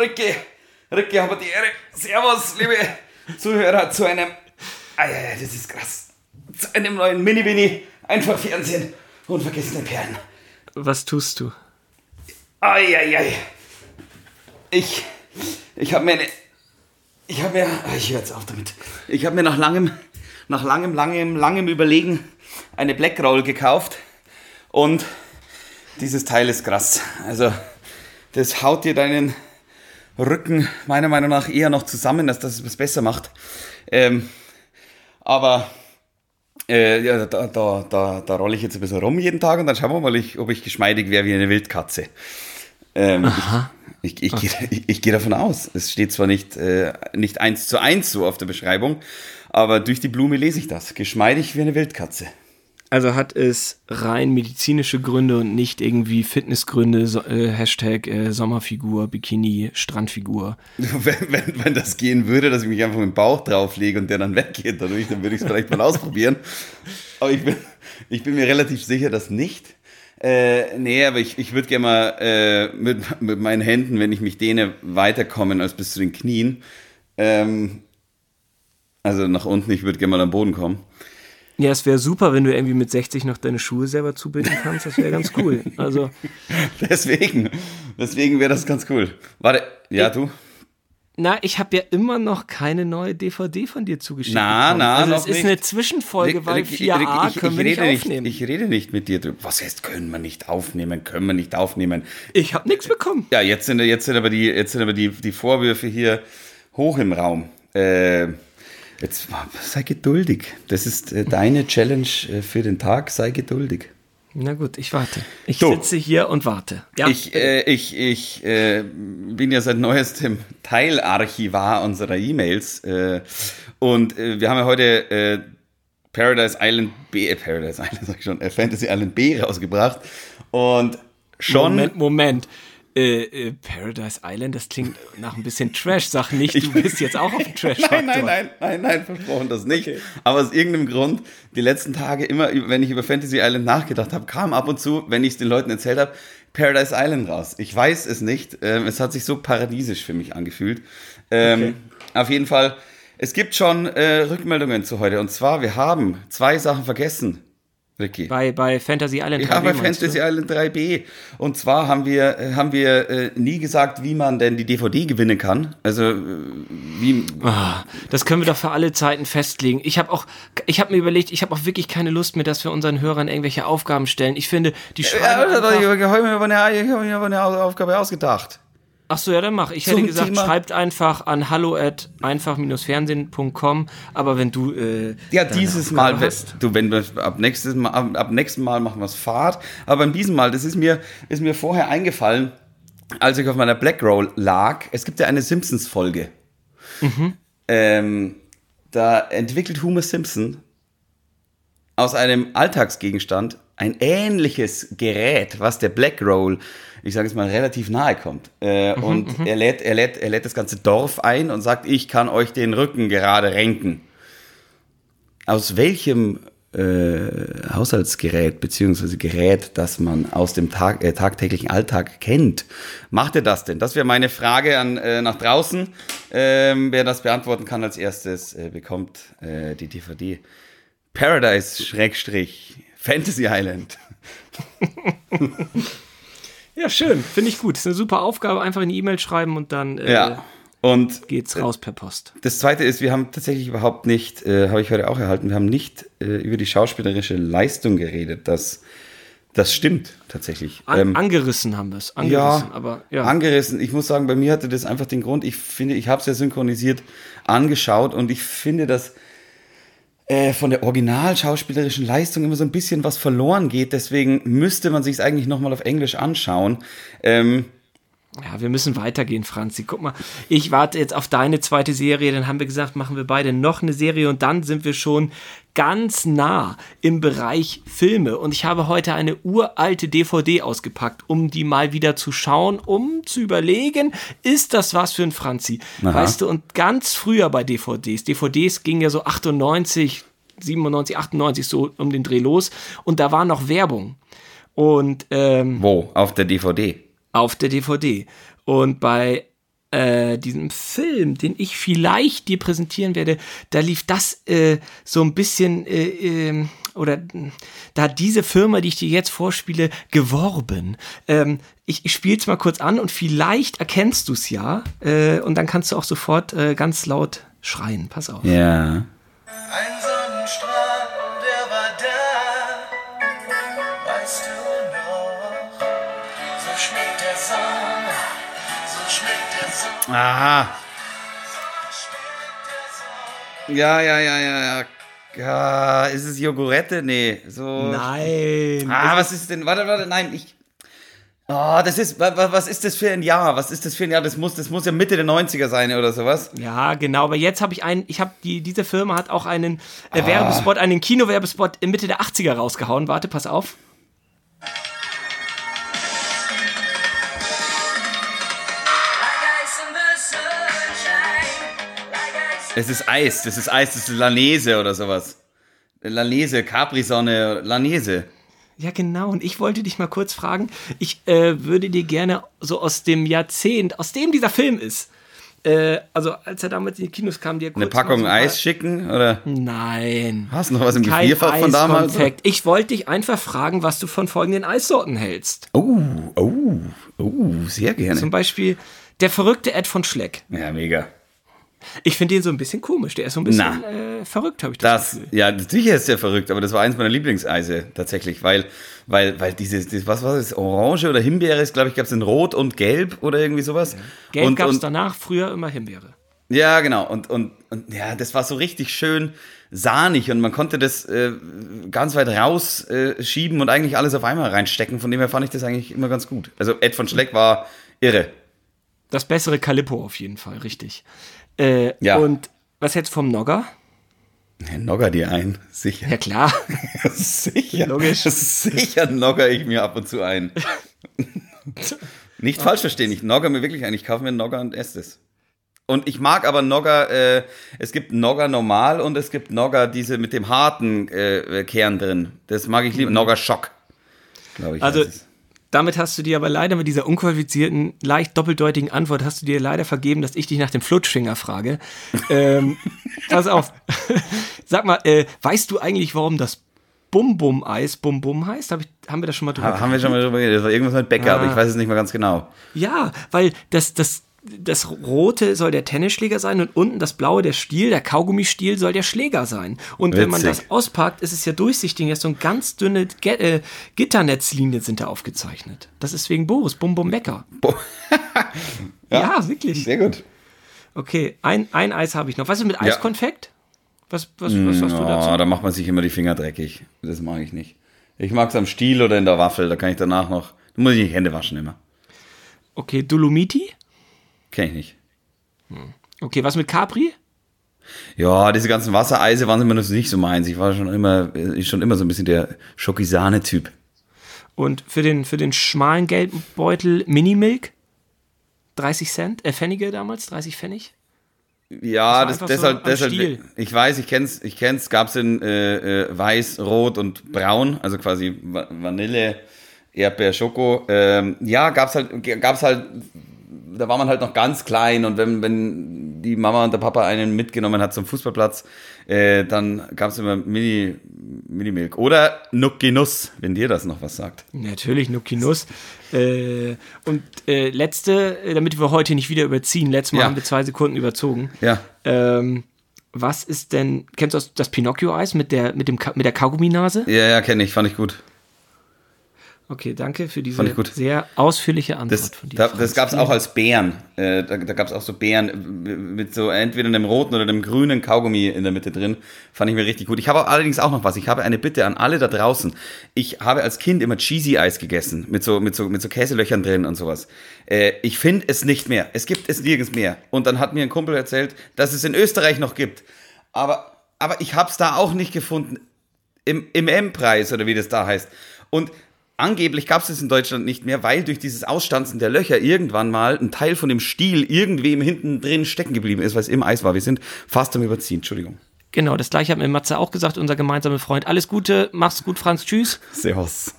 Ricky, Ricky, habe die Ehre. Servus, liebe Zuhörer, zu einem, ah ja, ja, das ist krass, zu einem neuen Mini-Mini, einfach Fernsehen, unvergessene Perlen. Was tust du? Eieiei. Ich, ich habe mir eine, ich habe mir, ah, ich höre jetzt auf damit, ich habe mir nach langem, nach langem, langem, langem Überlegen eine Black Roll gekauft und dieses Teil ist krass. Also, das haut dir deinen Rücken meiner Meinung nach eher noch zusammen, dass das was besser macht. Ähm, aber äh, ja, da, da, da, da rolle ich jetzt ein bisschen rum jeden Tag und dann schauen wir mal, ich, ob ich geschmeidig wäre wie eine Wildkatze. Ähm, Aha. Ich, ich, ich, gehe, ich, ich gehe davon aus. Es steht zwar nicht, äh, nicht eins zu eins so auf der Beschreibung, aber durch die Blume lese ich das. Geschmeidig wie eine Wildkatze. Also hat es rein medizinische Gründe und nicht irgendwie Fitnessgründe, so, äh, Hashtag äh, Sommerfigur, Bikini, Strandfigur. Wenn, wenn, wenn das gehen würde, dass ich mich einfach mit dem Bauch drauflege und der dann weggeht dadurch, dann würde ich es vielleicht mal ausprobieren. Aber ich bin, ich bin mir relativ sicher, dass nicht. Äh, nee, aber ich, ich würde gerne mal äh, mit, mit meinen Händen, wenn ich mich dehne, weiterkommen als bis zu den Knien. Ähm, also nach unten, ich würde gerne mal am Boden kommen. Ja, es wäre super, wenn du irgendwie mit 60 noch deine Schuhe selber zubinden kannst. Das wäre ganz cool. Also, Deswegen, deswegen wäre das ganz cool. Warte, ja, du? na, ich habe ja immer noch keine neue DVD von dir zugeschickt. Na, bekommen. na, also es ist nicht. eine Zwischenfolge, weil Rick- 4a Rick- ich, können wir ich nicht aufnehmen. Ich, ich rede nicht mit dir drüber. Was heißt, können wir nicht aufnehmen? Können wir nicht aufnehmen? Ich habe nichts bekommen. Ja, jetzt sind, jetzt sind aber die, jetzt sind aber die, die Vorwürfe hier hoch im Raum. Äh, jetzt sei geduldig. Das ist äh, deine Challenge äh, für den Tag. Sei geduldig. Na gut, ich warte. Ich Du. sitze hier und warte. Ja, Ich, äh, ich, ich äh, bin ja seit neuestem Teilarchivar unserer E-Mails äh, und äh, wir haben ja heute Paradise Island B, Paradise Island sag ich schon, Fantasy Island B rausgebracht und schon Moment, Moment. Äh, äh, Paradise Island, das klingt nach ein bisschen Trash. Sag nicht, du bist jetzt auch auf dem trash Nein, nein, nein, nein, nein, versprochen das nicht. Aber aus irgendeinem Grund, die letzten Tage immer, wenn ich über Fantasy Island nachgedacht habe, kam ab und zu, wenn ich es den Leuten erzählt habe, Paradise Island raus. Ich weiß es nicht. Ähm, es hat sich so paradiesisch für mich angefühlt. Ähm, Auf jeden Fall, es gibt schon äh, Rückmeldungen zu heute. Und zwar, wir haben zwei Sachen vergessen, Ricky. Bei, bei Fantasy Island Ja, 3D bei Fantasy du? Island 3B. Und zwar haben wir, äh, haben wir äh, nie gesagt, wie man denn die DVD gewinnen kann. Also, äh, wie, Ah, das können wir doch für alle Zeiten festlegen. Ich habe auch, ich habe mir überlegt, ich habe auch wirklich keine Lust mehr, dass wir unseren Hörern irgendwelche Aufgaben stellen. Ich finde, die Ja, schreiben war- ich habe mir aber eine Aufgabe ausgedacht. Ach so, ja, dann mach. Ich hätte gesagt, Thema- schreibt einfach an hallo at einfach-fernsehen.com. Aber wenn du äh, Ja, dieses Mal, hast, du, wenn wir ab nächstes Mal, ab, ab nächsten Mal machen wir es Fahrt. Aber beim diesem Mal, das ist mir, ist mir vorher eingefallen, als ich auf meiner Black Roll lag. Es gibt ja eine Simpsons-Folge. Ähm, da entwickelt Homer Simpson aus einem Alltagsgegenstand ein ähnliches Gerät, was der Black Roll, ich sage es mal, relativ nahe kommt. Äh, und er lädt, er, lädt, er lädt das ganze Dorf ein und sagt, ich kann euch den Rücken gerade renken. Aus welchem äh, Haushaltsgerät beziehungsweise Gerät, das man aus dem Tag, äh, tagtäglichen Alltag kennt, macht er das denn? Das wäre meine Frage an äh, nach draußen. Ähm, wer das beantworten kann als erstes, äh, bekommt äh, die DVD Paradise Schrägstrich Fantasy Island. ja, schön, finde ich gut. Ist eine super Aufgabe. Einfach eine E-Mail schreiben und dann äh, Ja. Und geht's raus per Post. das zweite ist, wir haben tatsächlich überhaupt nicht, äh, habe ich heute auch erhalten, wir haben nicht äh, über die schauspielerische Leistung geredet. Das, das stimmt tatsächlich. An, Ähm, angerissen haben wir es. Angerissen, ja, aber ja. angerissen. Ich muss sagen, bei mir hatte das einfach den Grund, ich finde, ich habe es ja synchronisiert angeschaut und ich finde, dass äh, von der original-schauspielerischen Leistung immer so ein bisschen was verloren geht. Deswegen müsste man sich es eigentlich nochmal auf Englisch anschauen. Ähm, Ja, wir müssen weitergehen, Franzi. Guck mal, ich warte jetzt auf deine zweite Serie. Dann haben wir gesagt, machen wir beide noch eine Serie und dann sind wir schon ganz nah im Bereich Filme. Und ich habe heute eine uralte DVD ausgepackt, um die mal wieder zu schauen, um zu überlegen, ist das was für ein Franzi? Aha. Weißt du, und ganz früher bei DVDs, DVDs ging ja so 98, 97, 98 so um den Dreh los und da war noch Werbung. Und ähm, wo? Auf der DVD. Auf der DVD. Und bei äh, diesem Film, den ich vielleicht dir präsentieren werde, da lief das äh, so ein bisschen äh, äh, oder da hat diese Firma, die ich dir jetzt vorspiele, geworben. Ähm, ich ich spiele es mal kurz an und vielleicht erkennst du es ja äh, und dann kannst du auch sofort äh, ganz laut schreien. Pass auf. Ja. Ein Sommer. Ja, ja, ja, ja, ja. Ja, ist es Jogurette? Nee, so. Nein. Ah, was ist denn? Warte, warte, nein, ich. Oh, das ist, wa- wa- was ist das für ein Jahr? Was ist das für ein Jahr? Das muss, das muss ja Mitte der 90er sein oder sowas. Ja, genau. Aber jetzt habe ich einen, ich habe die, diese Firma hat auch einen äh, Werbespot, einen Kinowerbespot in Mitte der 80er rausgehauen. Warte, pass auf. Es ist Eis, das ist Eis, das ist Lanese oder sowas. Lanese, Capri-Sonne, Lanese. Ja, genau. Und ich wollte dich mal kurz fragen, ich äh, würde dir gerne so aus dem Jahrzehnt, aus dem dieser Film ist, äh, also als er damals in die Kinos kam, dir kurz Eine Packung so Eis schicken oder Nein. hast du noch was im Gefrierfach von damals? Ich wollte dich einfach fragen, was du von folgenden Eissorten hältst. Oh, oh, oh, sehr gerne. Zum Beispiel der verrückte Ed von Schleck. Ja, mega. Ich finde den so ein bisschen komisch. Der ist so ein bisschen äh, verrückt, habe ich das, Das, Gefühl. ja, sicher ist der verrückt, aber das war eins meiner Lieblingseise tatsächlich, weil, weil, weil dieses, dieses was war das, Orange oder Himbeere ist, glaube ich, gab es in Rot und Gelb oder irgendwie sowas. Gelb und, gab es danach, früher immer Himbeere. Ja, genau. Und, und, und ja, das war so richtig schön sahnig und man konnte das äh, ganz weit rausschieben äh, schieben und eigentlich alles auf einmal reinstecken. Von dem her fand ich das eigentlich immer ganz gut. Also Ed von Schleck war irre. Das bessere Calippo auf jeden Fall, richtig. Äh, Ja. Und was jetzt vom Nogger? Nogger dir ein, sicher. Ja klar. sicher. Logisch. Sicher nogger ich mir ab und zu ein. Nicht falsch verstehen, ich nogger mir wirklich ein. Ich kaufe mir Nogger und esse es. Und ich mag aber Nogger, äh, es gibt Nogger normal und es gibt Nogger diese mit dem harten äh, Kern drin. Das mag ich lieber. Nogger Schock, glaube ich. Also. Damit hast du dir aber leider mit dieser unqualifizierten, leicht doppeldeutigen Antwort hast du dir leider vergeben, dass ich dich nach dem Flutschfinger frage. ähm, pass auf. Sag mal, äh, weißt du eigentlich, warum das Bum-Bum-Eis Bum-Bum heißt? Hab ich, haben wir da schon mal drüber Ha- haben wir schon mal drüber geredet. Das war irgendwas mit Bäcker, aber Ah. ich weiß es nicht mehr ganz genau. Ja, weil das, das, das Rote soll der Tennisschläger sein und unten das Blaue der Stiel, der Kaugummistiel soll der Schläger sein. Und wenn man Witzig. das auspackt, ist es ja durchsichtig. Jetzt so ein ganz dünne äh, Gitternetzlinien sind da aufgezeichnet. Das ist wegen Boris, Bum Bum Lecker. Bo- Ja, wirklich. Sehr gut. Okay, ein, ein Eis habe ich noch. Was ist mit Eiskonfekt? Was, was, was hast du dazu? da macht man sich immer die Finger dreckig. Das mag ich nicht. Ich mag es am Stiel oder in der Waffel. Da kann ich danach noch. Da muss ich nicht Hände waschen immer. Okay, Dolomiti? Kenn ich nicht. Okay, was mit Capri? Ja, diese ganzen Wassereise waren immer noch nicht so meins. Ich war schon immer, schon immer so ein bisschen der Schokisane-Typ. Und für den, für den schmalen gelben Beutel Minimilk? 30 Cent, äh, Pfennige damals, 30 Pfennig? Ja, Das das, einfach so deshalb, deshalb ich weiß, ich kenn's, ich kenn's, gab's in äh, äh, weiß, rot und braun, also quasi Va- Vanille, Erdbeer, Schoko. Ähm, ja, gab's halt, gab's halt, da war man halt noch ganz klein und wenn, wenn die Mama und der Papa einen mitgenommen hat zum Fußballplatz, äh, dann gab's immer Mini, Mini-Milk. Oder Nucki Nuss, wenn dir das noch was sagt. Natürlich, Nuki Nuss. Äh, und äh, letzte, damit wir heute nicht wieder überziehen, letztes Mal Ja. haben wir zwei Sekunden überzogen. Ja. Ähm, was ist denn, kennst du das, das Pinocchio-Eis mit der, mit, dem, mit der Kaugumminase? Ja, ja, kenne ich, fand ich gut. Okay, danke für diese sehr ausführliche Antwort Das, von dir. da, das gab es auch als Beeren. Äh, da da gab es auch so Beeren äh, mit so entweder einem roten oder einem grünen Kaugummi in der Mitte drin. Fand ich mir richtig gut. Ich habe allerdings auch noch was. Ich habe eine Bitte an alle da draußen. Ich habe als Kind immer Cheesy Eis gegessen mit so mit so mit so Käselöchern drin und sowas. Äh, ich finde es nicht mehr. Es gibt es nirgends mehr. Und dann hat mir ein Kumpel erzählt, dass es in Österreich noch gibt. Aber aber ich habe es da auch nicht gefunden im, im M-Preis oder wie das da heißt. Und angeblich gab es es in Deutschland nicht mehr, weil durch dieses Ausstanzen der Löcher irgendwann mal ein Teil von dem Stiel irgendwem hinten drin stecken geblieben ist, weil es im Eis war. Wir sind fast am Überziehen, Entschuldigung. Genau, das gleiche hat mir Matze auch gesagt, unser gemeinsamer Freund. Alles Gute, mach's gut, Franz, tschüss. Servus.